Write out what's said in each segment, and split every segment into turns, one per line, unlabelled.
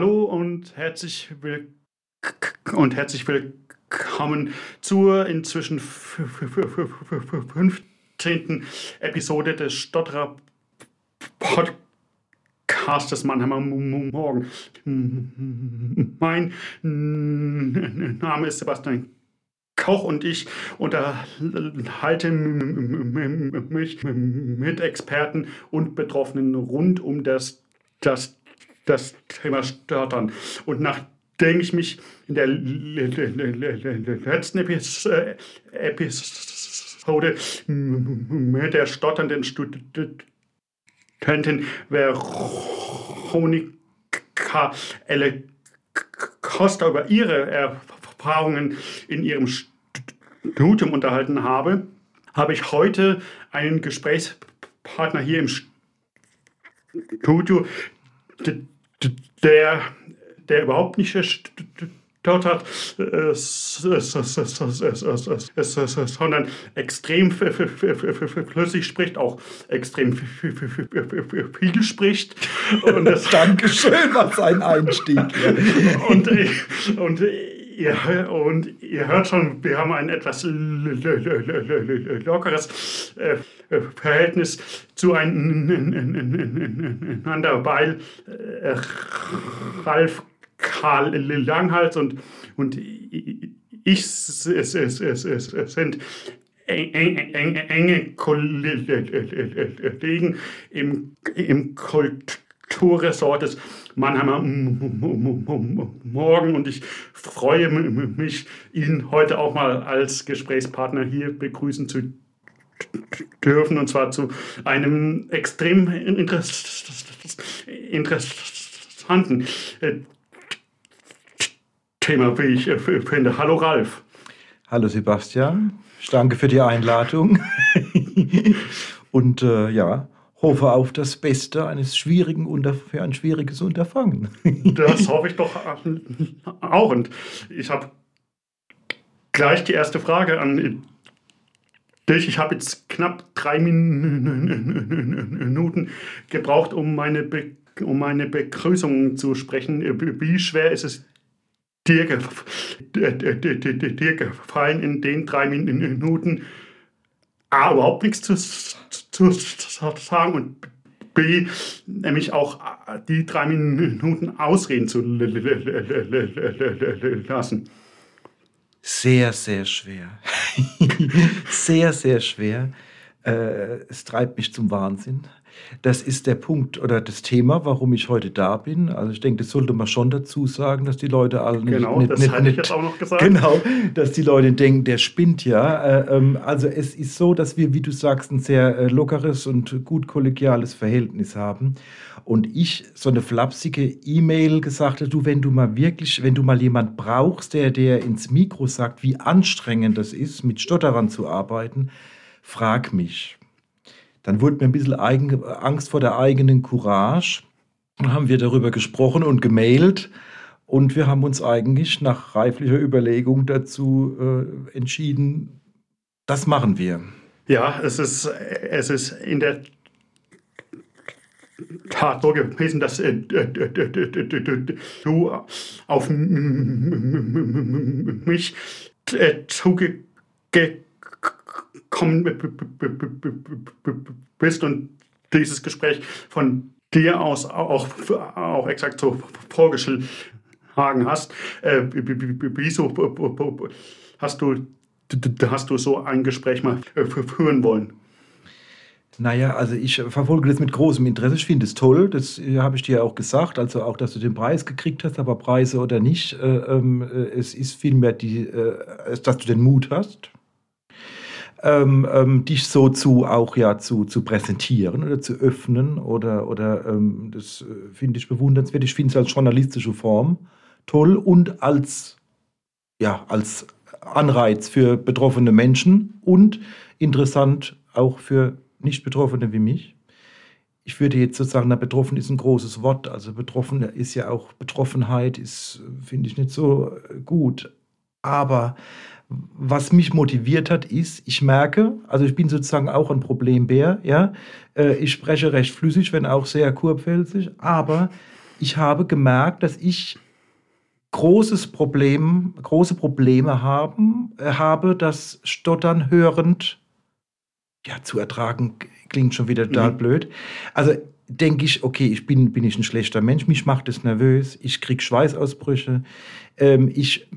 Hallo und herzlich willkommen und herzlich willkommen zur inzwischen 15. Episode des Stotterer Podcastes Mannheimer Morgen. Mein Name ist Sebastian Koch und ich unterhalte mich mit Experten und Betroffenen rund um das, das, das Thema Stottern. Und nachdem ich mich in der letzten Episode mit der stotternden Studentin Veronika Elle Costa über ihre Erfahrungen in ihrem Studium unterhalten habe, habe ich heute einen Gesprächspartner hier im Studio, der, der überhaupt nicht dort hat, sondern extrem flüssig spricht, auch extrem viel spricht.
Und das Dankeschön, was ein Einstieg.
und, und ihr, und ihr hört schon, wir haben ein etwas lockeres Verhältnis zueinander, weil Ralf Karl Langhals und, und ich sind enge Kollegen im, im Kulturressort des Mannheimer Morgen und ich freue mich, ihn heute auch mal als Gesprächspartner hier begrüßen zu dürfen und zwar zu einem extrem interessanten Thema, wie ich finde. Hallo Ralf.
Hallo Sebastian. Danke für die Einladung. und äh, ja, hoffe auf das Beste eines schwierigen Unter für ein schwieriges Unterfangen.
das hoffe ich doch auch. Und ich habe gleich die erste Frage an dich. Ich habe jetzt knapp drei Minuten gebraucht, um meine, Be um meine Begrüßung zu sprechen. Wie schwer ist es dir, dir gefallen in den drei Minuten A, überhaupt nichts zu, zu, sagen und B, nämlich auch die drei Minuten ausreden zu lassen?
Sehr, sehr schwer. sehr, sehr schwer. Äh, es treibt mich zum Wahnsinn. Das ist der Punkt oder das Thema, warum ich heute da bin. Also ich denke, das sollte man schon dazu sagen, dass die Leute alle
nicht... Genau, nicht, das nicht, hatte nicht, ich jetzt auch noch gesagt.
Genau, dass die Leute denken, der spinnt ja. Äh, ähm, also es ist so, dass wir, wie du sagst, ein sehr äh, lockeres und gut kollegiales Verhältnis haben. Und ich so eine flapsige E-Mail gesagt habe, du, wenn du mal wirklich, wenn du mal jemand brauchst, der der ins Mikro sagt, wie anstrengend das ist, mit Stotterern zu arbeiten, frag mich. Dann wurde mir ein bisschen eigen, Angst vor der eigenen Courage. Dann haben wir darüber gesprochen und gemailt. Und wir haben uns eigentlich nach reiflicher Überlegung dazu äh, entschieden, das machen wir.
Ja, es ist, es ist in der Tat so gewesen, dass äh, du auf mich äh, zugekommen bist und dieses Gespräch von dir aus auch, auch exakt so vorgeschlagen hast. Äh, wieso hast du, hast du so ein Gespräch mal führen wollen?
Naja, also ich verfolge das mit großem Interesse. Ich finde es toll, das äh, habe ich dir auch gesagt. Also auch, dass du den Preis gekriegt hast, aber Preise oder nicht. Äh, äh, es ist vielmehr, äh, dass du den Mut hast, ähm, ähm, dich so zu auch ja zu, zu präsentieren oder zu öffnen oder, oder ähm, das äh, finde ich bewundernswert. Ich finde es als journalistische Form toll und als, ja, als Anreiz für betroffene Menschen und interessant auch für Nicht-Betroffene wie mich. Ich würde jetzt sozusagen, na, betroffen ist ein großes Wort. Also betroffen ist ja auch, Betroffenheit ist, finde ich nicht so gut. Aber was mich motiviert hat, ist, ich merke, also ich bin sozusagen auch ein Problembär, ja. Äh, ich spreche recht flüssig, wenn auch sehr kurpfälzig, aber ich habe gemerkt, dass ich großes Problem, große Probleme haben, äh, habe, das Stottern hörend ja, zu ertragen, klingt schon wieder total mhm. blöd. Also denke ich, okay, ich bin, bin ich ein schlechter Mensch, mich macht es nervös, ich kriege Schweißausbrüche, ähm, ich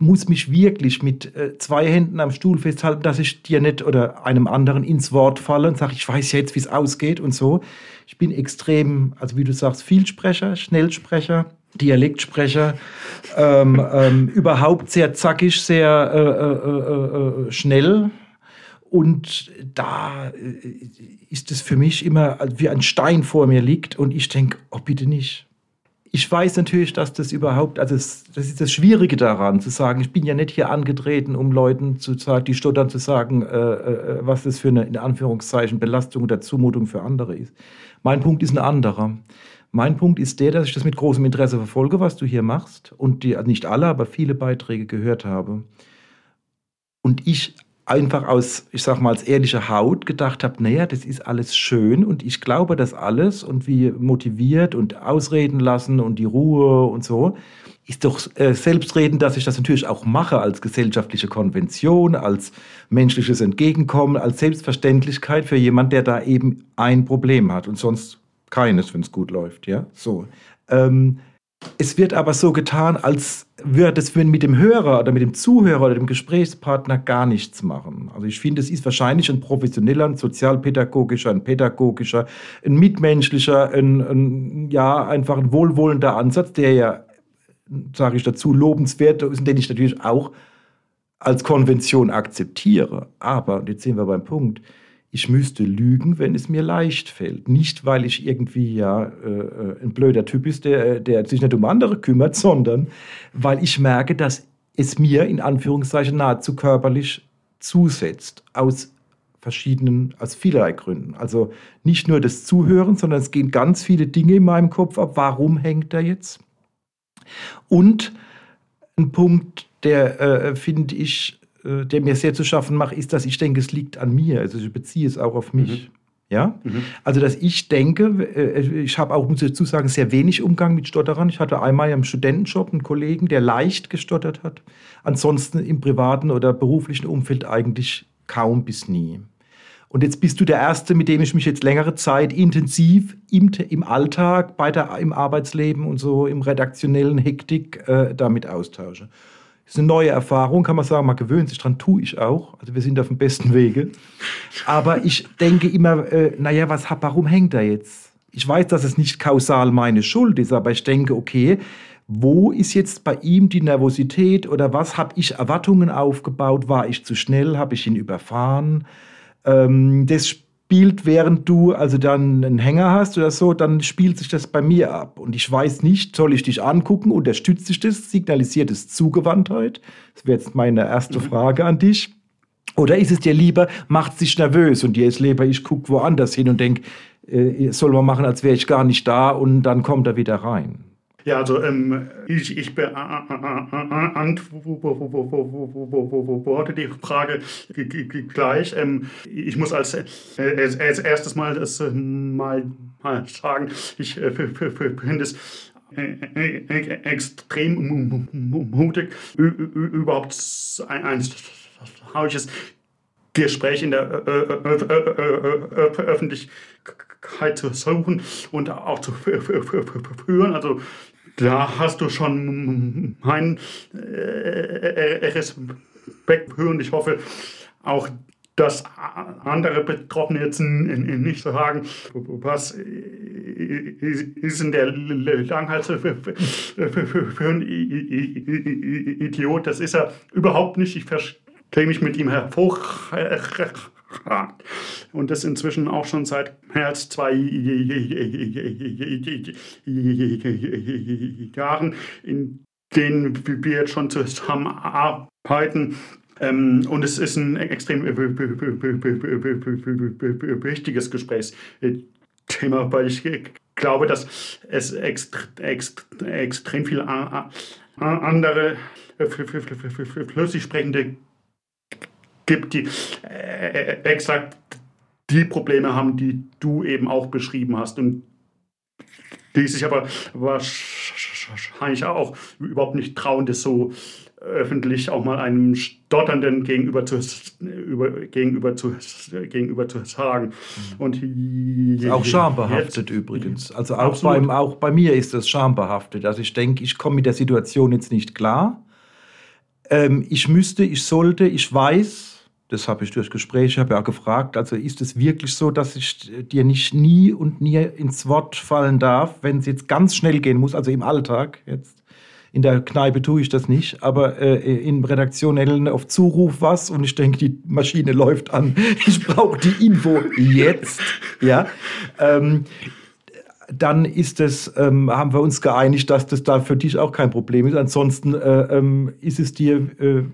muss mich wirklich mit äh, zwei Händen am Stuhl festhalten, dass ich dir nicht oder einem anderen ins Wort falle und sage, ich weiß jetzt, wie es ausgeht und so. Ich bin extrem, also wie du sagst, Vielsprecher, Schnellsprecher, Dialektsprecher, ähm, ähm, überhaupt sehr zackig, sehr äh, äh, äh, äh schnell. Und da äh, ist es für mich immer wie ein Stein vor mir liegt und ich denke, oh bitte nicht ich weiß natürlich, dass das überhaupt, also das, das ist das Schwierige daran, zu sagen, ich bin ja nicht hier angetreten, um Leuten zu sagen, die stottern, zu sagen, äh, äh, was das für eine, in Anführungszeichen, Belastung oder Zumutung für andere ist. Mein Punkt ist ein anderer. Mein Punkt ist der, dass ich das mit großem Interesse verfolge, was du hier machst und die, nicht alle, aber viele Beiträge gehört habe. Und ich einfach aus, ich sag mal, als ehrlicher Haut gedacht habe, naja, das ist alles schön und ich glaube das alles und wie motiviert und ausreden lassen und die Ruhe und so, ist doch äh, selbstredend, dass ich das natürlich auch mache als gesellschaftliche Konvention, als menschliches Entgegenkommen, als Selbstverständlichkeit für jemand, der da eben ein Problem hat und sonst keines, wenn es gut läuft, ja, so. Ähm, es wird aber so getan, als würde es mit dem Hörer oder mit dem Zuhörer oder dem Gesprächspartner gar nichts machen. Also ich finde, es ist wahrscheinlich ein professioneller, ein sozialpädagogischer, ein pädagogischer, ein mitmenschlicher, ein, ein ja, einfach ein wohlwollender Ansatz, der ja, sage ich dazu, lobenswert ist und den ich natürlich auch als Konvention akzeptiere. Aber, und jetzt sind wir beim Punkt, ich müsste lügen, wenn es mir leicht fällt. Nicht, weil ich irgendwie ja äh, äh, ein blöder Typ ist, der, der sich nicht um andere kümmert, sondern weil ich merke, dass es mir in Anführungszeichen nahezu körperlich zusetzt. Aus verschiedenen, aus vielerlei Gründen. Also nicht nur das Zuhören, sondern es gehen ganz viele Dinge in meinem Kopf ab. Warum hängt er jetzt? Und ein Punkt, der, äh, finde ich, äh, der mir sehr zu schaffen macht, ist, dass ich denke, es liegt an mir. Also ich beziehe es auch auf mich. Mhm. Ja? Mhm. Also, dass ich denke, äh, ich habe auch, muss ich dazu sagen, sehr wenig Umgang mit Stotterern. Ich hatte einmal im Studentenjob einen Kollegen, der leicht gestottert hat. Ansonsten im privaten oder beruflichen Umfeld eigentlich kaum bis nie. Und jetzt bist du der Erste, mit dem ich mich jetzt längere Zeit intensiv im, im Alltag, bei der, im Arbeitsleben und so im redaktionellen Hektik äh, damit austausche. Ist eine neue Erfahrung, kann man sagen, man gewöhnt sich dran, tue ich auch. Also wir sind auf dem besten Wege. Aber ich denke immer, äh, naja, was, warum hängt er jetzt? Ich weiß, dass es nicht kausal meine Schuld ist, aber ich denke, okay, wo ist jetzt bei ihm die Nervosität oder was habe ich Erwartungen aufgebaut? War ich zu schnell? Habe ich ihn überfahren? Ähm, das spielt, während du also dann einen Hänger hast oder so, dann spielt sich das bei mir ab. Und ich weiß nicht, soll ich dich angucken, unterstützt sich das, signalisiert es Zugewandtheit? Das wäre jetzt meine erste mhm. Frage an dich. Oder ist es dir lieber, macht sich nervös und dir ist lieber, ich gucke woanders hin und denke, äh, soll man machen, als wäre ich gar nicht da und dann kommt er wieder rein.
Ja, also ähm, ich, ich beantworte die Frage gleich. Ähm, ich muss als, äh, als, erstes mal, das, mal, mal sagen, ich äh, finde es extrem mutig, überhaupt ein, ein solches Gespräch in der Öffentlichkeit zu suchen und auch zu führen. Also da hast du schon meinen äh, Respekt für und ich hoffe auch, dass andere Betroffene jetzt nicht sagen, was ist denn der Langhals für ein Idiot? Das ist er überhaupt nicht. Ich verstehe mich mit ihm hervorragend und das inzwischen auch schon seit mehr als zwei Jahren, in denen wir jetzt schon zusammenarbeiten. Und es ist ein extrem wichtiges Gesprächsthema, weil ich glaube, dass es extrem viele andere flüssig sprechende gibt, die äh, exakt die Probleme haben, die du eben auch beschrieben hast. Und die sich aber wahrscheinlich auch überhaupt nicht trauen, das so öffentlich auch mal einem Stotternden gegenüber zu, über, gegenüber zu, gegenüber zu sagen.
Mhm. Und auch schambehaftet jetzt, übrigens. Also auch, beim, auch bei mir ist das schambehaftet. Also ich denke, ich komme mit der Situation jetzt nicht klar. Ähm, ich müsste, ich sollte, ich weiß, das habe ich durch Gespräche, habe ja gefragt, also ist es wirklich so, dass ich dir nicht nie und nie ins Wort fallen darf, wenn es jetzt ganz schnell gehen muss, also im Alltag jetzt? In der Kneipe tue ich das nicht, aber äh, in redaktionellen auf Zuruf was und ich denke, die Maschine läuft an. Ich brauche die Info jetzt. Ja. Ähm, dann ist es, ähm, haben wir uns geeinigt, dass das da für dich auch kein Problem ist. Ansonsten äh, ähm, ist es dir, äh,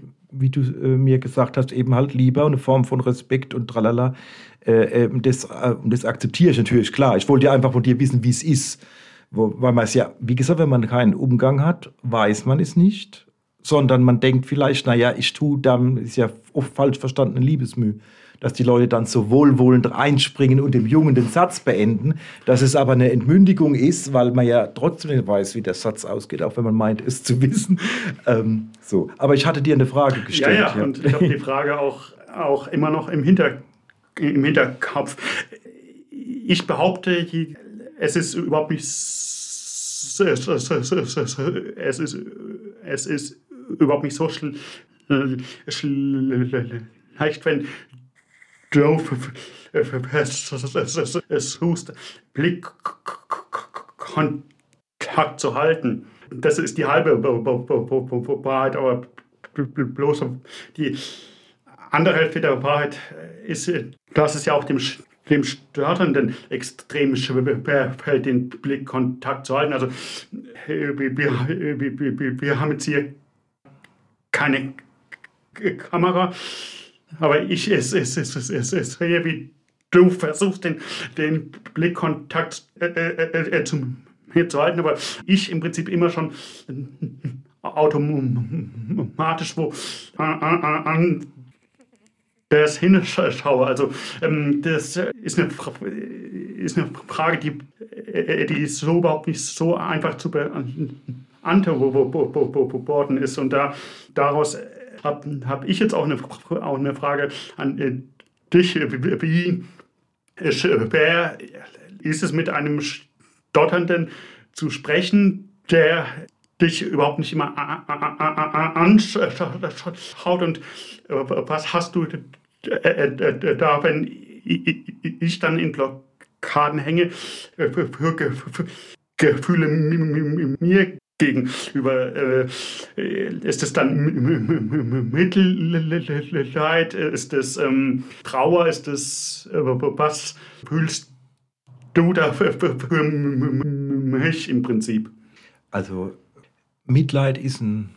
wie du äh, mir gesagt hast, eben halt lieber eine Form von Respekt und tralala. Äh, das, äh, das akzeptiere ich natürlich, klar. Ich wollte einfach von dir wissen, wie es ist. Wo, weil man es ja, wie gesagt, wenn man keinen Umgang hat, weiß man es nicht, sondern man denkt vielleicht, naja, ich tue dann, ist ja oft falsch verstandene Liebesmüh, dass die Leute dann so wohlwollend einspringen und dem Jungen den Satz beenden, dass es aber eine Entmündigung ist, weil man ja trotzdem weiß, wie der Satz ausgeht, auch wenn man meint, es zu wissen. Ähm, so. Aber ich hatte dir eine Frage gestellt.
Ja, ja, ja. und ich habe die Frage auch, auch immer noch im, Hinter, im Hinterkopf. Ich behaupte, es ist überhaupt nicht es ist, es ist überhaupt nicht so schlecht, wenn du versuchst, Blickkontakt zu halten. Das ist die halbe Wahrheit, aber bloß die andere Hälfte der Wahrheit ist, dass es ja auch dem dem Störenden extrem schwer fällt, den Blickkontakt zu halten. Also wir, wir, wir, wir haben jetzt hier keine Kamera, aber ich es, es, es, es, es, es wie du versuchst, den, den Blickkontakt äh, äh, äh, zu mir zu halten, aber ich im Prinzip immer schon automatisch wo an, an das hinschaue. Also ähm, das ist eine, ist eine Frage, die, äh, die ist so überhaupt nicht so einfach zu beantworten ist. Und da, daraus habe hab ich jetzt auch eine, auch eine Frage an äh, dich. Wie schwer ist es mit einem Stotternden zu sprechen, der dich überhaupt nicht immer anschaut und was hast du da, wenn ich dann in Blockaden hänge, für Gefühle mir gegenüber. Ist es dann Mitleid? Ist es Trauer? Ist es was fühlst du da für mich im Prinzip?
Also Mitleid ist ein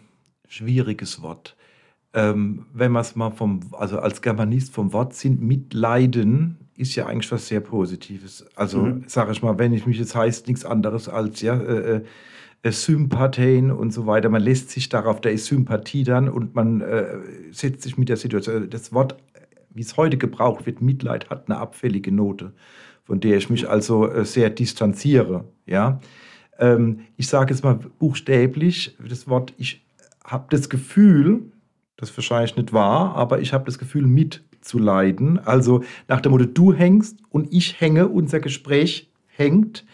schwieriges Wort. Ähm, wenn man es mal vom, also als Germanist vom Wortsinn mitleiden, ist ja eigentlich was sehr Positives. Also mhm. sage ich mal, wenn ich mich jetzt heißt nichts anderes als ja äh, Sympathien und so weiter. Man lässt sich darauf, da ist Sympathie dann und man äh, setzt sich mit der Situation. Das Wort, wie es heute gebraucht wird, Mitleid, hat eine abfällige Note, von der ich mich also äh, sehr distanziere. Ja. Ähm, ich sage jetzt mal buchstäblich das Wort, ich habe das Gefühl, das wahrscheinlich nicht wahr, aber ich habe das Gefühl, mitzuleiden. Also nach dem Motto, du hängst und ich hänge, unser Gespräch hängt.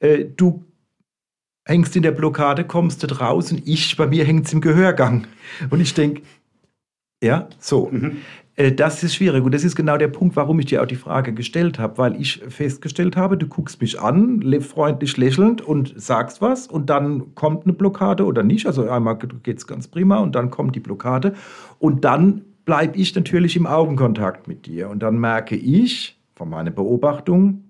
Äh, du hängst in der Blockade, kommst du und ich, bei mir hängt es im Gehörgang. Und ich denke, ja, so. Mhm. Äh, das ist schwierig und das ist genau der Punkt, warum ich dir auch die Frage gestellt habe, weil ich festgestellt habe, du guckst mich an, freundlich lächelnd und sagst was und dann kommt eine Blockade oder nicht. Also einmal geht es ganz prima und dann kommt die Blockade und dann bleibe ich natürlich im Augenkontakt mit dir und dann merke ich von meiner Beobachtung,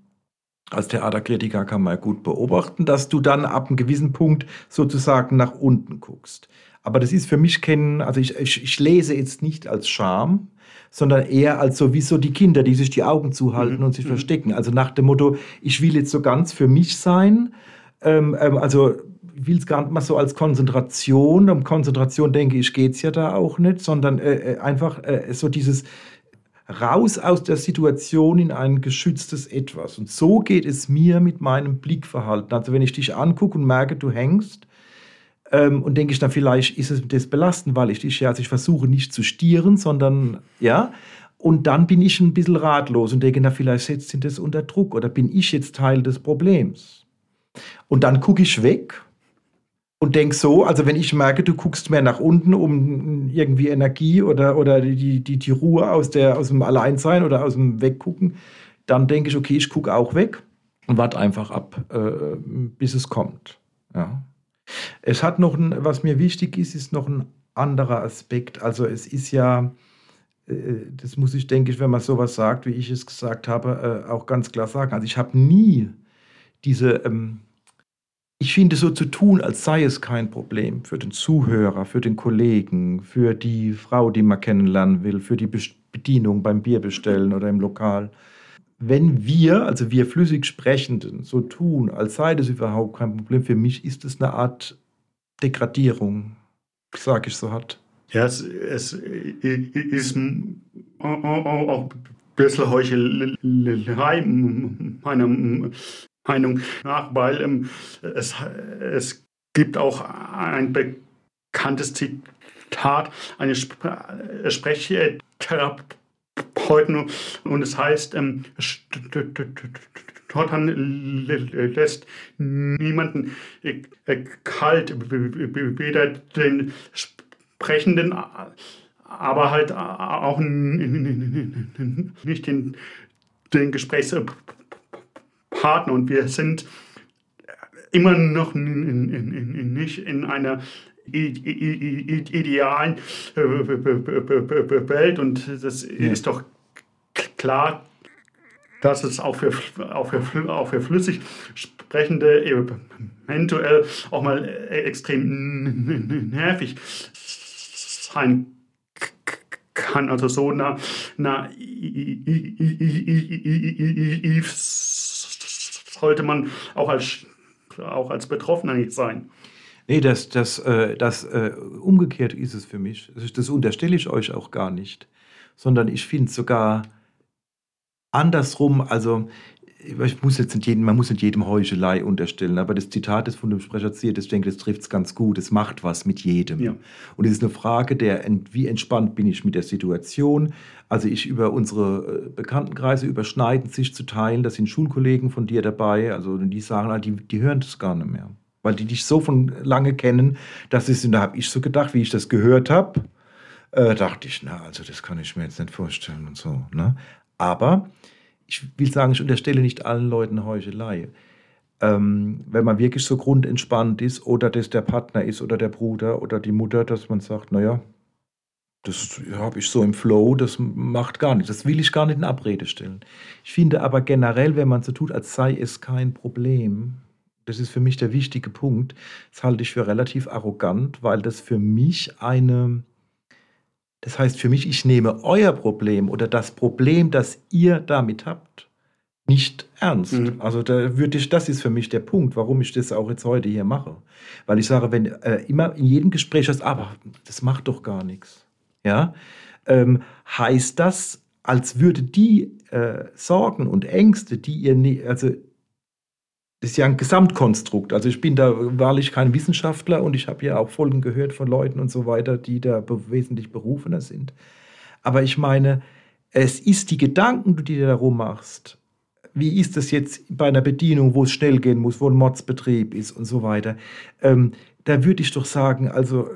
als Theaterkritiker kann man gut beobachten, dass du dann ab einem gewissen Punkt sozusagen nach unten guckst. Aber das ist für mich kennen, also ich, ich, ich lese jetzt nicht als Scham, sondern eher als so wie so die Kinder, die sich die Augen zuhalten mhm. und sich mhm. verstecken. Also nach dem Motto, ich will jetzt so ganz für mich sein. Ähm, ähm, also ich will es gar nicht mal so als Konzentration. Um Konzentration denke ich, geht es ja da auch nicht, sondern äh, äh einfach äh, so dieses raus aus der Situation in ein geschütztes Etwas. Und so geht es mir mit meinem Blickverhalten. Also wenn ich dich angucke und merke, du hängst, ähm, und denke ich dann, vielleicht ist es das belastend, weil ich dich ja, also ich versuche nicht zu stieren, sondern, ja, und dann bin ich ein bisschen ratlos und denke, na, vielleicht setzt ihn das unter Druck oder bin ich jetzt Teil des Problems. Und dann gucke ich weg und denke so, also wenn ich merke, du guckst mehr nach unten, um irgendwie Energie oder, oder die, die, die Ruhe aus, der, aus dem Alleinsein oder aus dem Weggucken, dann denke ich, okay, ich gucke auch weg und warte einfach ab, äh, bis es kommt. Ja. Es hat noch ein, was mir wichtig ist, ist noch ein anderer Aspekt. Also es ist ja, äh, das muss ich, denke ich, wenn man sowas sagt, wie ich es gesagt habe, äh, auch ganz klar sagen. Also ich habe nie diese, ähm, ich finde so zu tun, als sei es kein Problem für den Zuhörer, für den Kollegen, für die Frau, die man kennenlernen will, für die Bedienung beim Bierbestellen oder im Lokal wenn wir, also wir flüssig Sprechenden, so tun, als sei das überhaupt kein Problem, für mich ist es eine Art Degradierung, sage ich so hat.
Ja, es, es ist auch ein bisschen Heuchelei meiner Meinung nach, weil ähm, es, es gibt auch ein bekanntes Zitat, eine Sprechtherapie heute und es heißt, ähm, Stottern lässt niemanden äh, kalt, weder den Sprechenden, aber halt auch nicht den, den Gesprächspartner. Und wir sind immer noch nicht in einer idealen Welt und das ist doch klar, dass es auch für, auch für, auch für flüssig sprechende eventuell auch mal extrem nervig sein kann. Also so naiv sollte man auch als, auch als Betroffener nicht sein.
Nee, das, das, äh, das äh, umgekehrt ist es für mich. Das, das unterstelle ich euch auch gar nicht. Sondern ich finde es sogar andersrum, also ich muss jetzt nicht jedem, man muss nicht jedem Heuchelei unterstellen, aber das Zitat, das von dem Sprecher zieht, ich denke, das trifft es ganz gut. Es macht was mit jedem. Ja. Und es ist eine Frage der, wie entspannt bin ich mit der Situation. Also ich über unsere äh, Bekanntenkreise überschneiden sich zu teilen. Da sind Schulkollegen von dir dabei. Also die sagen, ah, die, die hören das gar nicht mehr weil die dich so von lange kennen. Das ist, und da habe ich so gedacht, wie ich das gehört habe, äh, dachte ich, na, also das kann ich mir jetzt nicht vorstellen und so. Ne? Aber ich will sagen, ich unterstelle nicht allen Leuten Heuchelei. Ähm, wenn man wirklich so grundentspannt ist oder das der Partner ist oder der Bruder oder die Mutter, dass man sagt, naja, das habe ich so im Flow, das macht gar nichts. Das will ich gar nicht in Abrede stellen. Ich finde aber generell, wenn man so tut, als sei es kein Problem, das ist für mich der wichtige Punkt, das halte ich für relativ arrogant, weil das für mich eine, das heißt für mich, ich nehme euer Problem oder das Problem, das ihr damit habt, nicht ernst. Mhm. Also da würde ich, das ist für mich der Punkt, warum ich das auch jetzt heute hier mache. Weil ich sage, wenn äh, immer in jedem Gespräch hast, aber das macht doch gar nichts. Ja, ähm, heißt das, als würde die äh, Sorgen und Ängste, die ihr, ne also das ist ja ein Gesamtkonstrukt. Also ich bin da wahrlich kein Wissenschaftler und ich habe ja auch Folgen gehört von Leuten und so weiter, die da wesentlich berufener sind. Aber ich meine, es ist die Gedanken, die du dir darum machst. Wie ist das jetzt bei einer Bedienung, wo es schnell gehen muss, wo ein Modsbetrieb ist und so weiter? Ähm, da würde ich doch sagen, also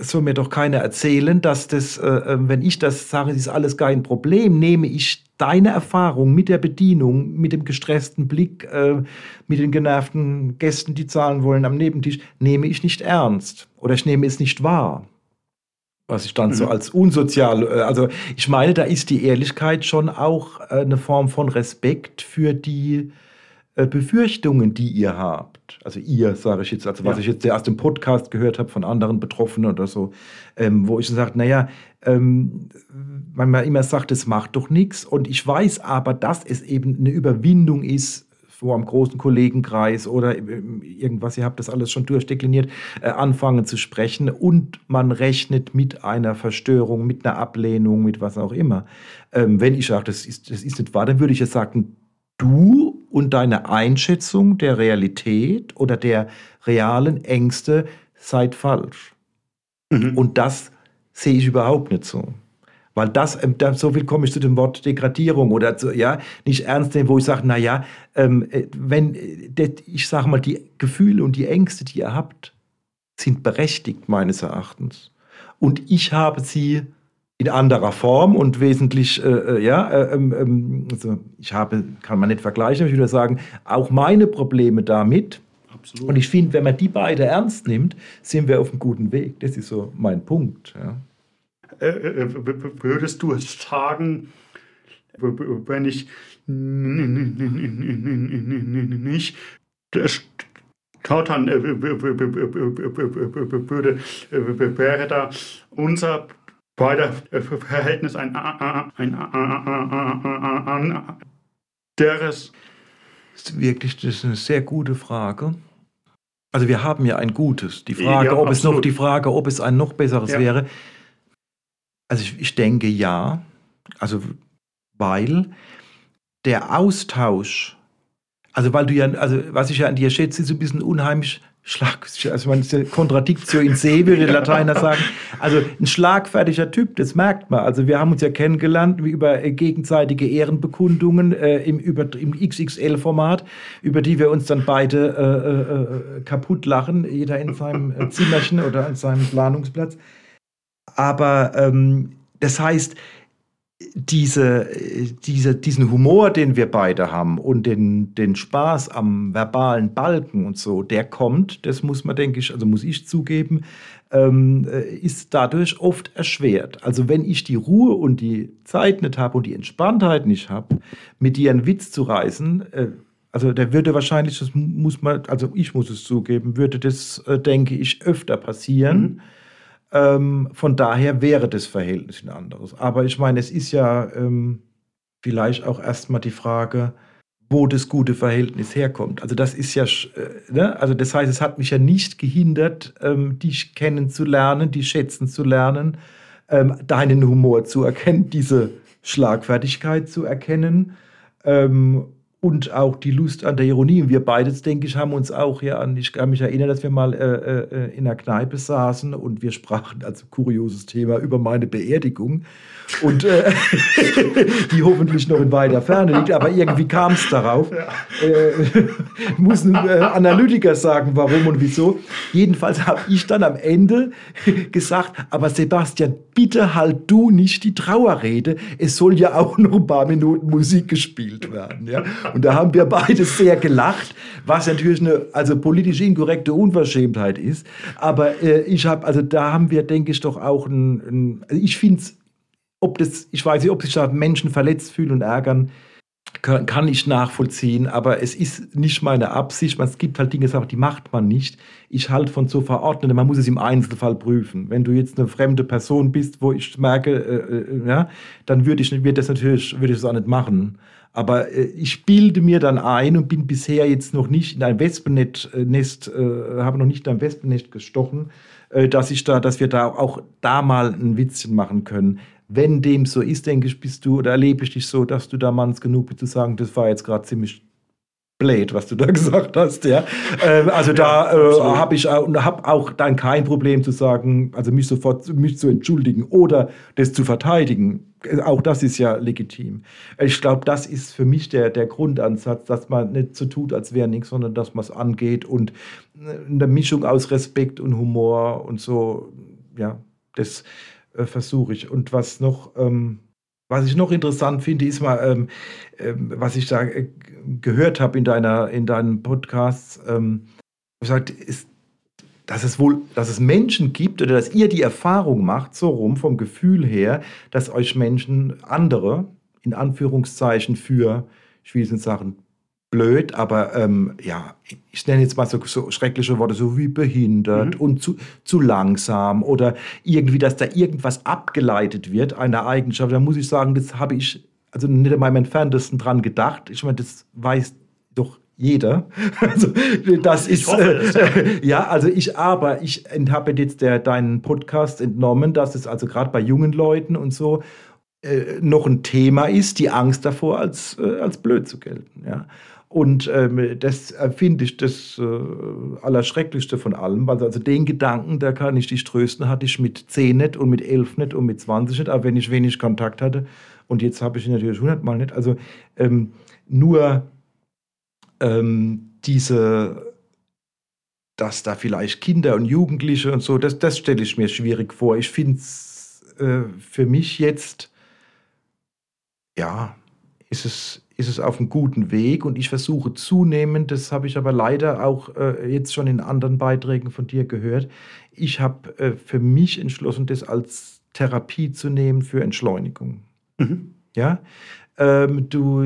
soll mir doch keiner erzählen, dass das, äh, äh wenn ich das sage, ist alles kein Problem, nehme ich deine Erfahrung mit der Bedienung, mit dem gestressten Blick, äh, mit den genervten Gästen, die zahlen wollen am Nebentisch, nehme ich nicht ernst oder ich nehme es nicht wahr. Was ich dann mhm. so als unsozial, äh, also ich meine, da ist die Ehrlichkeit schon auch äh, eine Form von Respekt für die Befürchtungen, die ihr habt, also ihr, sage ich jetzt, also was ja. ich jetzt aus dem Podcast gehört habe von anderen Betroffenen oder so, ähm, wo ich sage, naja, ähm, man immer sagt, es macht doch nichts und ich weiß aber, dass es eben eine Überwindung ist vor einem großen Kollegenkreis oder irgendwas, ihr habt das alles schon durchdekliniert, äh, anfangen zu sprechen und man rechnet mit einer Verstörung, mit einer Ablehnung, mit was auch immer. Ähm, wenn ich sage, das ist, das ist nicht wahr, dann würde ich jetzt sagen, du und deine Einschätzung der Realität oder der realen Ängste seid falsch. Mhm. Und das sehe ich überhaupt nicht so. Weil das, ähm, so viel komme ich zu dem Wort Degradierung oder so, ja, nicht ernst nehmen, wo ich sage, naja, ähm, äh, wenn, äh, ich sage mal, die Gefühle und die Ängste, die ihr habt, sind berechtigt meines Erachtens. Und ich habe sie in anderer Form und wesentlich, äh, äh ja, äh, ähm, ähm, also ich habe, kann man nicht vergleichen, ich würde sagen, auch meine Probleme damit. Absolut. Und ich finde, wenn man die beide ernst nimmt, sind wir auf einem guten Weg. Das ist so mein Punkt. Ja.
Äh, würdest du sagen, wenn ich nicht stottern würde, wäre da unser beider Verhältnis ein, ein, anderes?
Das ist wirklich das ist eine sehr gute Frage. Also wir haben ja ein gutes. Die Frage, ja, ob es noch die Frage, ob es ein noch besseres ja. wäre. Also ich, ich denke ja. Also weil der Austausch, also weil du ja, also was ich ja an dir schätze, ist ein bisschen unheimlich Schlag, also man ist ja Contradictio in se, würde der Lateiner sagen. Also ein schlagfertiger Typ, das merkt man. Also wir haben uns ja kennengelernt über äh, gegenseitige Ehrenbekundungen äh, im, im XXL-Format, über die wir uns dann beide äh, äh, äh kaputt lachen, jeder in seinem äh, Zimmerchen oder an seinem Planungsplatz. Aber ähm, das heißt, diese, diese, diesen Humor, den wir beide haben und den, den Spaß am verbalen Balken und so, der kommt, das muss man, denke ich, also muss ich zugeben, ähm, äh, ist dadurch oft erschwert. Also wenn ich die Ruhe und die Zeit nicht habe und die Entspanntheit nicht habe, mit dir einen Witz zu reißen, äh, also der würde wahrscheinlich, das muss man, also ich muss es zugeben, würde das, äh, denke ich, öfter passieren. Mhm ähm, von daher wäre das Verhältnis ein anderes. Aber ich meine, es ist ja ähm, vielleicht auch erstmal die Frage, wo das gute Verhältnis herkommt. Also das ist ja, äh, ne? also das heißt, es hat mich ja nicht gehindert, ähm, dich kennenzulernen, dich schätzen zu lernen, ähm, deinen Humor zu erkennen, diese Schlagfertigkeit zu erkennen ähm, und auch die Lust an der Ironie. Und wir beide, denke ich, haben uns auch ja an, ich kann mich erinnern, dass wir mal äh, äh, in einer Kneipe saßen und wir sprachen, also kurioses Thema, über meine Beerdigung und äh, die hoffentlich noch in weiter Ferne liegt, aber irgendwie kam es darauf. Ja. Äh, muss ein äh, Analytiker sagen, warum und wieso. Jedenfalls habe ich dann am Ende gesagt, aber Sebastian, bitte halt du nicht die Trauerrede. Es soll ja auch noch ein paar Minuten Musik gespielt werden. Ja? Und da haben wir beide sehr gelacht, was natürlich eine also politisch inkorrekte Unverschämtheit ist. Aber äh, ich habe, also da haben wir, denke ich, doch auch ein, ein also ich finde es ob das, ich weiß nicht, ob sich da Menschen verletzt fühlen und ärgern, kann, kann ich nachvollziehen, aber es ist nicht meine Absicht. Es gibt halt Dinge, die macht man nicht. Ich halte von so verordneten, man muss es im Einzelfall prüfen. Wenn du jetzt eine fremde Person bist, wo ich merke, äh, äh, ja, dann würde ich, würd das natürlich, würde ich das auch nicht machen. Aber äh, ich bilde mir dann ein und bin bisher jetzt noch nicht in ein Wespennest, äh, habe noch nicht in ein Wespennest gestochen, äh, dass ich da, dass wir da auch da mal ein Witzchen machen können wenn dem so ist, denke ich, bist du oder erlebe ich dich so, dass du da manns genug bist zu sagen, das war jetzt gerade ziemlich blöd, was du da gesagt hast, ja. Ähm, also da äh, habe ich auch, hab auch dann kein Problem zu sagen, also mich sofort mich zu entschuldigen oder das zu verteidigen. Auch das ist ja legitim. Ich glaube, das ist für mich der, der Grundansatz, dass man nicht so tut, als wäre nichts, sondern dass man es angeht und eine Mischung aus Respekt und Humor und so, ja, das äh, versuche ich. Und was noch, ähm, was ich noch interessant finde, ist mal, ähm, ähm, was ich da äh, gehört habe in deiner, in deinen Podcasts, ähm, gesagt, ist, dass es wohl, dass es Menschen gibt oder dass ihr die Erfahrung macht, so rum vom Gefühl her, dass euch Menschen andere in Anführungszeichen für, ich blöd, aber ähm, ja, ich nenne jetzt mal so, so, schreckliche Worte, so wie behindert mhm. und zu, zu langsam oder irgendwie, dass da irgendwas abgeleitet wird, eine Eigenschaft. Da muss ich sagen, das habe ich also nicht in meinem entferntesten dran gedacht. Ich meine, das weiß doch jeder. Also das ist
hoffe es, ja.
äh, ja, also ich aber ich habe jetzt der deinen Podcast entnommen, dass es also gerade bei jungen Leuten und so äh, noch ein Thema ist, die Angst davor als äh, als blöd zu gelten, ja. Und ähm, das finde ich das äh, Allerschrecklichste von allem, weil also den Gedanken, da kann ich dich trösten, hatte ich mit 10 nicht und mit 11 nicht und mit 20 nicht, aber wenn ich wenig Kontakt hatte und jetzt habe ich ihn natürlich 100 Mal nicht. Also ähm, nur ähm, diese, dass da vielleicht Kinder und Jugendliche und so, das, das stelle ich mir schwierig vor. Ich finde es äh, für mich jetzt, ja, ist es, ist es auf einem guten Weg und ich versuche zunehmend, das habe ich aber leider auch äh, jetzt schon in anderen Beiträgen von dir gehört, ich habe äh, für mich entschlossen, das als Therapie zu nehmen für Entschleunigung.
Mhm.
Ja, ähm, du,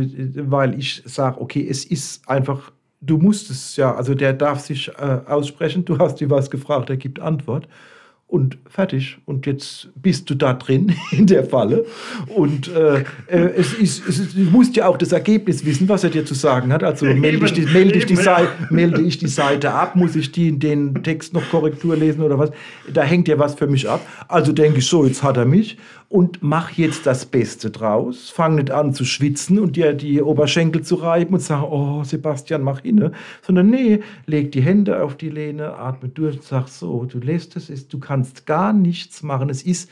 weil ich sage, okay, es ist einfach, du musst es ja, also der darf sich äh, aussprechen, du hast dir was gefragt, er gibt Antwort und fertig. Und jetzt bist du da drin in der Falle. Und äh, äh, es ist, es ist, du musst ja auch das Ergebnis wissen, was er dir zu sagen hat. Also melde ich die, melde ich die, Seite, melde ich die Seite ab, muss ich die, den Text noch Korrektur lesen oder was? Da hängt ja was für mich ab. Also denke ich so, jetzt hat er mich und mach jetzt das Beste draus. Fang nicht an zu schwitzen und dir die Oberschenkel zu reiben und sagen, oh Sebastian, mach inne. Sondern nee, leg die Hände auf die Lehne, atme durch und sag so, du lässt es, ist, du kannst gar nichts machen. Es ist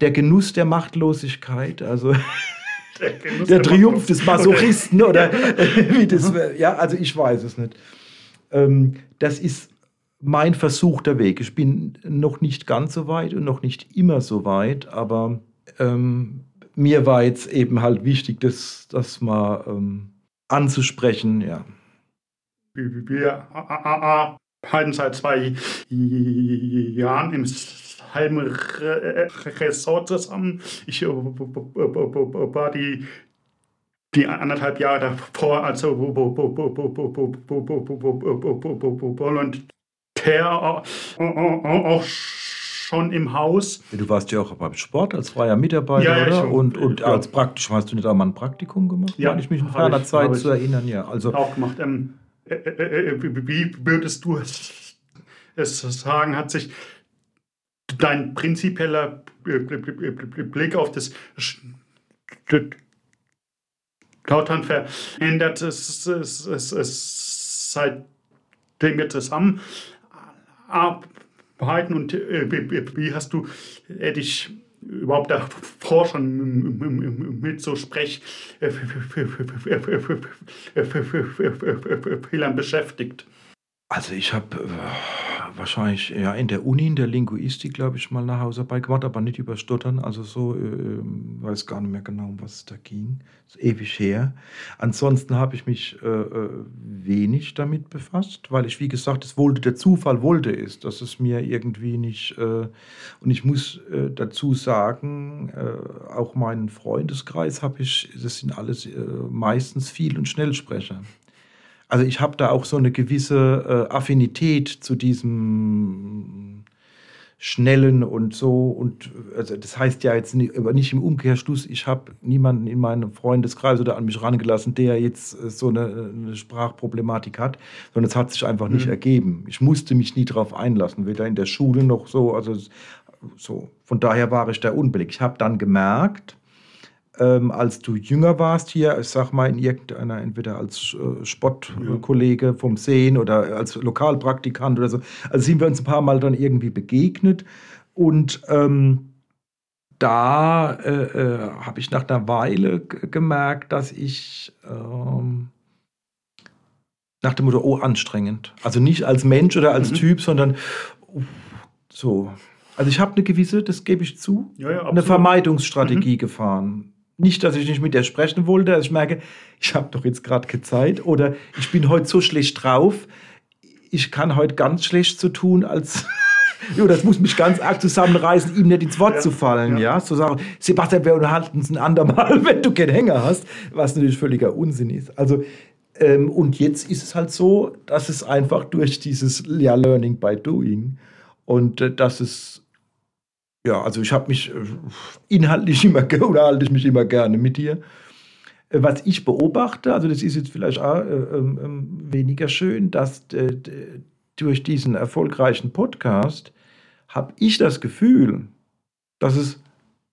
der Genuss der Machtlosigkeit, also
Der, Genuss
der Triumph des Masochisten oder wie das, ja, also ich weiß es nicht. Ähm, das ist mein versuchter Weg. Ich bin noch nicht ganz so weit und noch nicht immer so weit, aber ähm, mir war jetzt eben halt wichtig, das, das mal ähm, anzusprechen, ja.
Wir arbeiten seit zwei Jahren im Heimresort zusammen. Ich äh, war die, die anderthalb Jahre davor als Volontär auch schon im Haus.
Du warst ja auch beim Sport als freier Mitarbeiter,
Ja, ja,
oder? Und, und
ja.
als praktisch hast du nicht auch mal ein Praktikum gemacht?
Ja,
ich mich in ferner
ich-
Zeit zu erinnern, ja. Also
auch gemacht. Ähm, äh, äh, äh, wie wie würdest du es, sagen, hat sich dein prinzipieller Blick auf das Lautern verändert? Es, es, es, es, seitdem wir zusammen arbeiten und äh, wie, hast du äh, dich überhaupt davor schon mit so Sprechfehlern beschäftigt?
Also ich habe äh, wahrscheinlich ja in der Uni, in der Linguistik, glaube ich, mal eine Hausarbeit gemacht, aber nicht über Stottern. Also so, äh, weiß gar nicht mehr genau, um was es da ging. ist ewig her. Ansonsten habe ich mich äh, äh, wenig damit befasst, weil ich, wie gesagt, es wollte, der Zufall wollte es, dass es mir irgendwie nicht. Äh, und ich muss äh, dazu sagen, äh, auch meinen Freundeskreis habe ich, das sind alles meistens Viel- und Schnellsprecher. Also ich habe da auch so eine gewisse äh, Affinität zu diesem Schnellen und so. Und also das heißt ja jetzt nicht, aber nicht im Umkehrschluss, ich habe niemanden in meinem Freundeskreis oder an mich rangelassen, der jetzt äh, so eine, eine Sprachproblematik hat, sondern es hat sich einfach nicht
Mhm.
ergeben. Ich musste mich nie darauf einlassen, weder in der Schule noch so. Also so. Von daher war ich da unbillig. Ich habe dann gemerkt, ähm, als du jünger warst hier, ich sag mal in irgendeiner, entweder als äh, Sportkollege vom Sehen oder als Lokalpraktikant oder so, also sind wir uns ein paar Mal dann irgendwie begegnet und ähm, da äh, äh, habe ich nach einer Weile gemerkt, dass ich ähm, nach dem Motto, oh, anstrengend. Also nicht als Mensch oder als
Mhm.
Typ, sondern uff, so. Also ich habe eine gewisse, das gebe ich zu,
Ja, ja,
eine. Vermeidungsstrategie gefahren. Nicht, dass ich nicht mit der sprechen wollte, dass ich merke, ich habe doch jetzt gerade keine Zeit oder ich bin heute so schlecht drauf, ich kann heute ganz schlecht so tun, als jo, das muss mich ganz arg zusammenreißen, ihm nicht ins Wort
Ja,
zu fallen, ja.
ja.
Zu sagen, Sebastian, wir unterhalten uns ein andermal, wenn du keinen Hänger hast, was natürlich völliger Unsinn ist. Also, ähm, und jetzt ist es halt so, dass es einfach durch dieses ja, Learning by Doing und äh, dass es ja, also ich habe mich äh, inhaltlich immer oder halte ich mich immer gerne mit dir. was ich beobachte, also das ist jetzt vielleicht auch äh, äh, weniger schön, dass äh, durch diesen erfolgreichen Podcast habe ich das Gefühl, dass es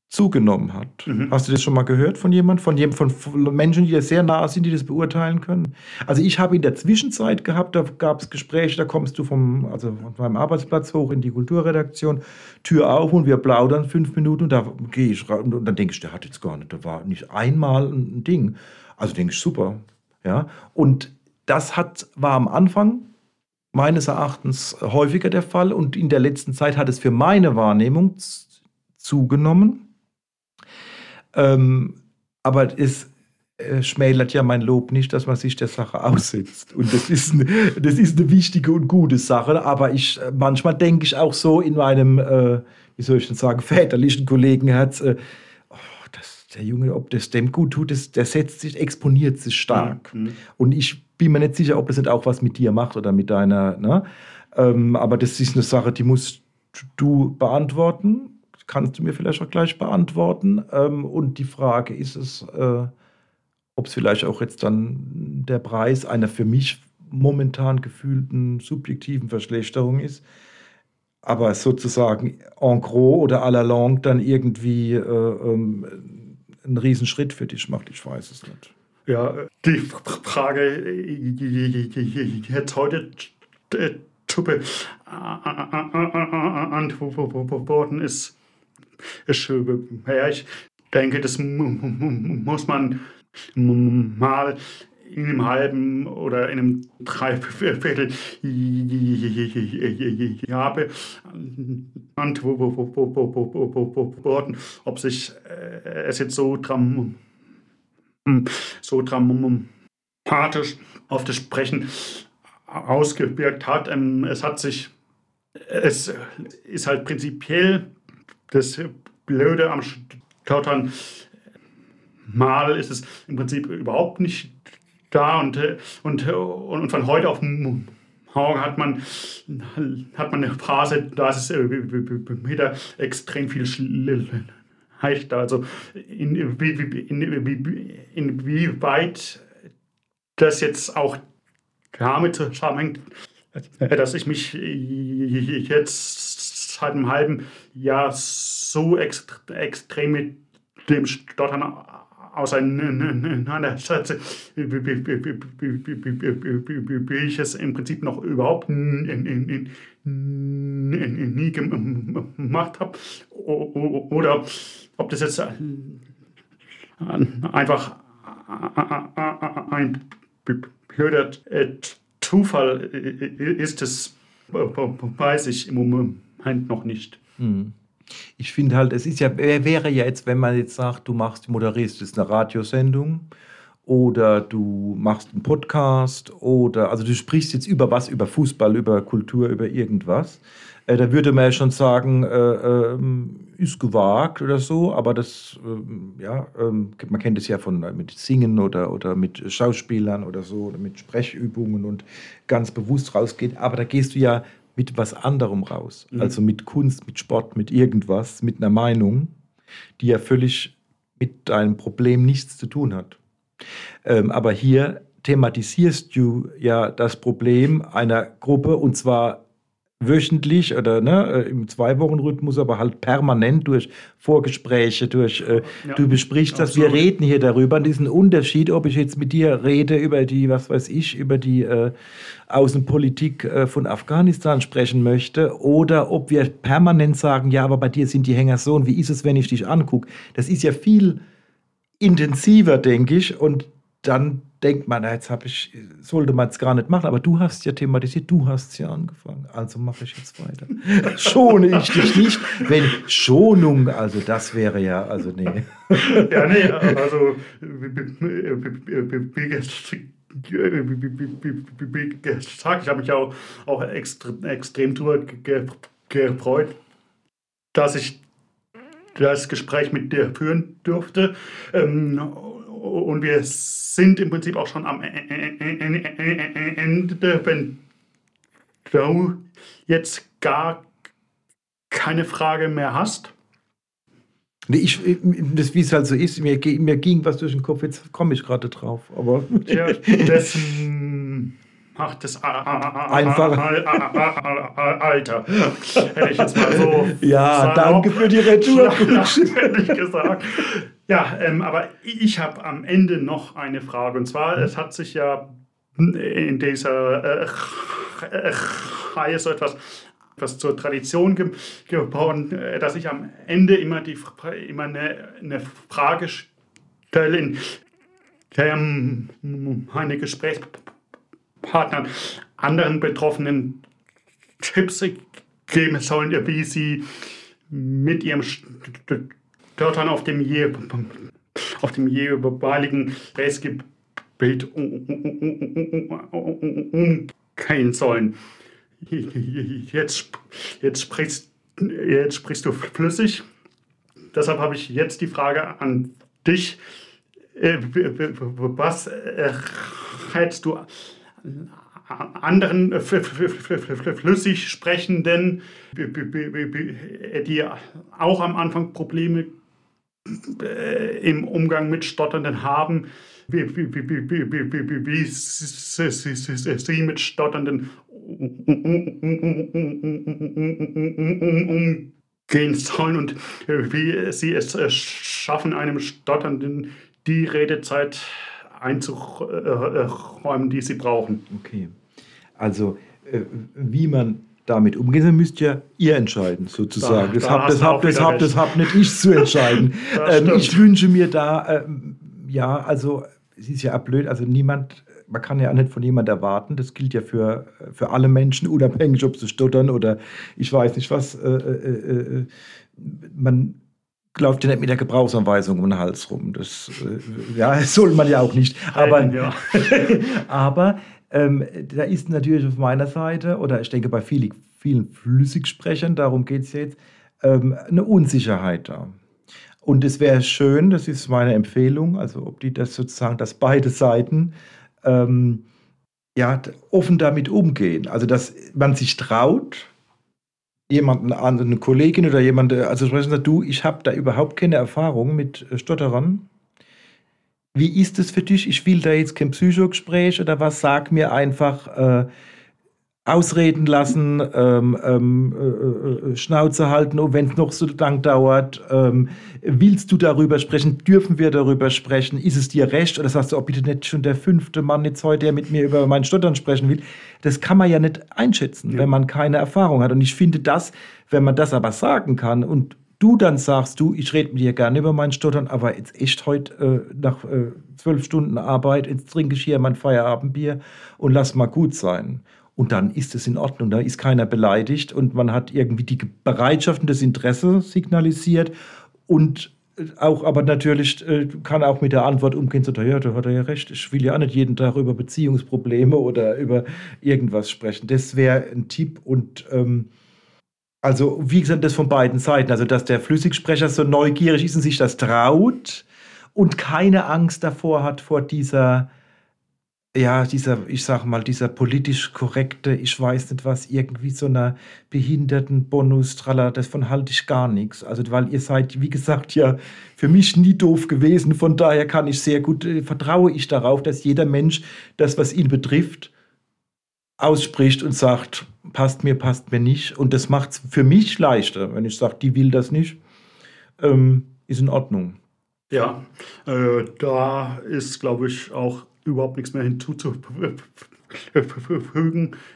zugenommen hat. Mhm. Hast du das schon mal gehört von jemand, von, jedem, von Menschen, die sehr nah sind, die das beurteilen können? Also ich habe in der Zwischenzeit gehabt, da gab es Gespräche, da kommst du vom, also von meinem Arbeitsplatz hoch in die Kulturredaktion, Tür auf und wir plaudern fünf Minuten und da gehe ich rein und dann denke ich, der hat jetzt gar nicht, da war nicht einmal ein Ding. Also denke ich, super. Ja, und das hat, war am Anfang meines Erachtens häufiger der Fall und in der letzten Zeit hat es für meine Wahrnehmung zugenommen. Ähm, aber es äh, schmälert ja mein Lob nicht, dass man sich der Sache aussetzt. Und das ist, eine, das ist eine wichtige und gute Sache. Aber ich, äh, manchmal denke ich auch so in meinem, äh, wie soll ich denn sagen, väterlichen Kollegenherz, äh, oh, das, der Junge, ob das dem gut tut, das, der setzt sich, exponiert sich stark. Mhm. Und ich bin mir nicht sicher, ob das nicht auch was mit dir macht oder mit deiner. Ne? Ähm, aber das ist eine Sache, die musst du beantworten kannst du mir vielleicht auch gleich beantworten. Ähm, und die Frage ist es, äh, ob es vielleicht auch jetzt dann der Preis einer für mich momentan gefühlten subjektiven Verschlechterung ist, aber sozusagen en gros oder à la longue dann irgendwie äh, ähm, einen Riesenschritt für dich macht. Ich weiß es nicht.
Ja, die Frage jetzt heute zu beantworten ist ist, ja, ich denke, das muss man mal in einem halben oder in einem Dreiviertel Jahr beantworten, ob sich es jetzt so, dram so dramatisch auf das Sprechen ausgewirkt hat. Es hat sich, es ist halt prinzipiell das Blöde am Stottern, mal ist es im Prinzip überhaupt nicht da und, und, und von heute auf morgen hat man, hat man eine Phase, da ist es wieder extrem viel schlechter. Also in, in, inwieweit das jetzt auch damit zusammenhängt, dass ich mich jetzt seit einem halben Jahr so ext extrem mit dem Stottern auseinandersetze, wie ich es im Prinzip noch überhaupt nie gemacht habe. Oder ob das jetzt einfach ein blöder Zufall ist, das weiß ich im Moment meint noch nicht. Hm.
Ich finde halt, es ist ja, wäre ja jetzt, wenn man jetzt sagt, du machst, moderierst jetzt eine Radiosendung oder du machst einen Podcast oder, also du sprichst jetzt über was, über Fußball, über Kultur, über irgendwas. Äh, da würde man ja schon sagen, äh, äh, ist gewagt oder so, aber das, äh, ja, ähm, man kennt es ja von äh, mit Singen oder, oder mit Schauspielern oder so, oder mit Sprechübungen und ganz bewusst rausgeht. Aber da gehst du ja mit was anderem raus. Mhm. Also mit Kunst, mit Sport, mit irgendwas, mit einer Meinung, die ja völlig mit deinem Problem nichts zu tun hat. Ähm, aber hier thematisierst du ja das Problem einer Gruppe und zwar wöchentlich oder ne, äh, im Zwei-Wochen-Rhythmus, aber halt permanent durch Vorgespräche, durch äh, ja, du besprichst das, wir reden hier darüber. diesen Unterschied, ob ich jetzt mit dir rede über die, was weiß ich, über die äh, Außenpolitik äh, von Afghanistan sprechen möchte oder ob wir permanent sagen, ja, aber bei dir sind die Hänger so und wie ist es, wenn ich dich angucke? Das ist ja viel intensiver, denke ich, und dann denkt man, jetzt habe ich, sollte man es gar nicht machen, aber du hast ja thematisiert, du hast ja angefangen, also mache ich jetzt weiter. Schone ich dich nicht, wenn Schonung, also das wäre ja, also nee.
ja, nee, also wie gesagt, ich habe mich auch, auch extrem, extrem drüber gefreut, dass ich das Gespräch mit dir führen durfte. Ähm, und wir sind im Prinzip auch schon am Ende, wenn du jetzt gar keine Frage mehr hast.
Ich, das, wie es halt so ist, mir, mir ging was durch den Kopf, jetzt komme ich gerade drauf. Aber
ja, das macht es einfach Alter. Hätte ich jetzt mal so.
Ja, danke für die Retour.
Hätte ich gesagt. Ja, ähm, aber ich habe am Ende noch eine Frage. Und zwar, es hat sich ja in dieser äh, Reihe so etwas was zur Tradition ge geworden, äh, dass ich am Ende immer, die, immer eine, eine Frage stelle, in der meine Gesprächspartner anderen Betroffenen Tipps geben sollen, wie sie mit ihrem Stottern auf dem, je, auf dem jeweiligen Gesprächsgebild umgehen sollen. Jetzt, jetzt, sprichst, jetzt sprichst du flüssig. Deshalb habe ich jetzt die Frage an dich. Äh, was hältst du anderen flüssig sprechenden, die auch am Anfang Probleme äh, im Umgang mit Stotternden haben, wie, sie, mit Stotternden umgehen sollen und wie sie es schaffen, einem Stotternden die Redezeit einzuräumen, die sie brauchen.
Okay. Also, wie man damit umgehen soll, müsst ja ihr entscheiden, sozusagen. Da, das habt das hab, das hab, das hab nicht ich zu entscheiden. ähm, ich wünsche mir da, ähm, ja, also es ist ja blöd, also niemand man kann ja auch nicht von jemandem erwarten, das gilt ja für, für alle Menschen, unabhängig, ob sie stottern oder ich weiß nicht was. Äh, äh, äh, man läuft ja nicht mit der Gebrauchsanweisung um den Hals rum. Das, äh, ja, soll man ja auch nicht. Aber, ja. aber ähm, da ist natürlich auf meiner Seite, oder ich denke bei vielen, vielen Flüssigsprechern, darum geht es jetzt, ähm, eine Unsicherheit da. Und es wäre schön, das ist meine Empfehlung, also ob die das sozusagen, dass beide Seiten ähm, ja, offen damit umgehen. Also, dass man sich traut, jemanden an, eine Kollegin oder jemand, also sprechen du, ich habe da überhaupt keine Erfahrung mit Stotterern. Wie ist es für dich? Ich will da jetzt kein Psychogespräch oder was? Sag mir einfach, äh, ausreden lassen, ähm, ähm, äh, äh Schnauze halten, oh, wenn es noch so lang dauert. Ähm, willst du darüber sprechen? Dürfen wir darüber sprechen? Ist es dir recht? Oder sagst du, oh, bitte nicht schon der fünfte Mann jetzt heute, der mit mir über meinen Stottern sprechen will? Das kann man ja nicht einschätzen, ja. wenn man keine Erfahrung hat. Und ich finde das, wenn man das aber sagen kann und du dann sagst, du, ich rede mit dir gerne über meinen Stottern, aber jetzt echt heute äh, nach äh, zwölf Stunden Arbeit, jetzt trinke ich hier mein Feierabendbier und lass mal gut sein. Und dann ist es in Ordnung, da ist keiner beleidigt und man hat irgendwie die Bereitschaft und das Interesse signalisiert und äh, auch, aber natürlich äh, kann auch mit der Antwort umgehen, so, ja, da hat er ja recht, ich will ja auch nicht jeden Tag über Beziehungsprobleme oder über irgendwas sprechen. Das wäre ein Tipp und ähm, also, wie gesagt, das von beiden Seiten. Also, dass der Flüssigsprecher so neugierig ist und sich das traut und keine Angst davor hat, vor dieser ja, dieser, ich sag mal, dieser politisch korrekte, ich weiß nicht was, irgendwie so einer behinderten Bonus, tralla, davon halte ich gar nichts. Also, weil ihr seid, wie gesagt, ja für mich nie doof gewesen. Von daher kann ich sehr gut, äh, vertraue ich darauf, dass jeder Mensch das, was ihn betrifft, ausspricht und sagt, passt mir, passt mir nicht. Und das macht es für mich leichter, wenn ich sage, die will das nicht, ähm, ist in Ordnung.
Ja, äh, da ist, glaube ich, auch überhaupt nichts mehr hinzuzufügen.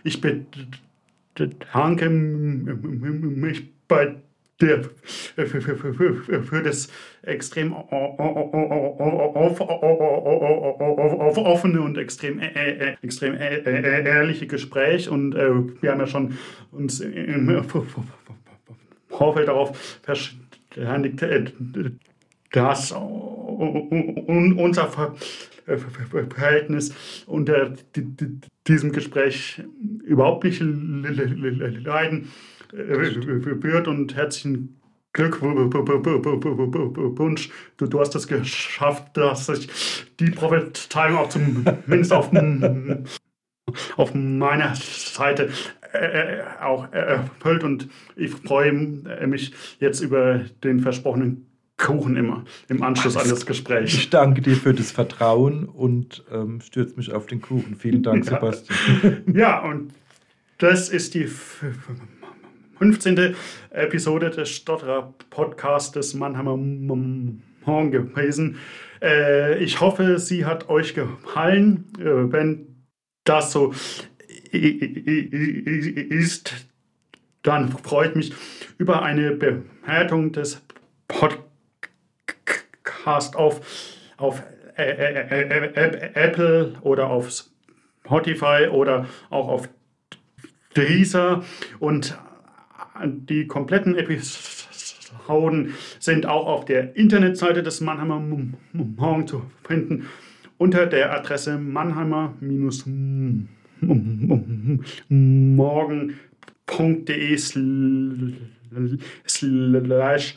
Ich bedanke mich bei dir für das extrem offene und extrem, extrem ehrliche Gespräch und wir haben ja schon uns im Vorfeld darauf verständigt, dass unser Verhältnis unter diesem Gespräch überhaupt nicht leiden wird und herzlichen Glückwunsch. Du, du hast es geschafft, dass sich die Prophezeiung auch zumindest auf, auf meiner Seite äh, auch erfüllt und ich freue mich jetzt über den versprochenen Kuchen immer im Anschluss an das Gespräch.
Ich danke dir für das Vertrauen und ähm, stürze mich auf den Kuchen. Vielen Dank, Sebastian.
Ja, und das ist die 15. Episode des Stotterer Podcastes Mannheimer Morgen gewesen. Äh, ich hoffe, sie hat euch gefallen. Äh, wenn das so ist, dann freut mich über eine Bewertung des Podcasts auf, auf Apple oder auf Spotify oder auch auf Deezer. Und die kompletten Episoden sind auch auf der Internetseite des Mannheimer Morgen zu finden unter der Adresse mannheimer-morgen.de slash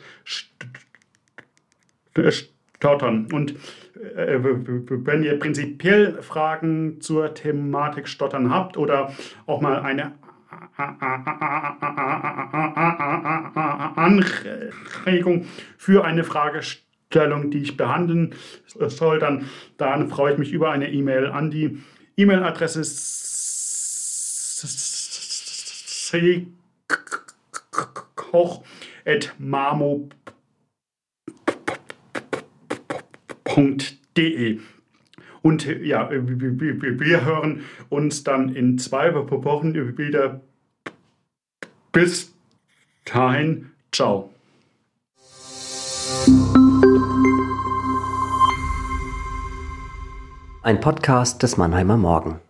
stottern. Und äh, wenn ihr prinzipiell Fragen zur Thematik Stottern habt oder auch mal eine Anregung für eine Fragestellung, die ich behandeln soll, dann, dann freue ich mich über eine E-Mail an die E-Mail-Adresse koch.mamo.de. Und ja, wir hören uns dann in zwei Wochen wieder. Bis dahin, ciao.
Ein Podcast des Mannheimer Morgen.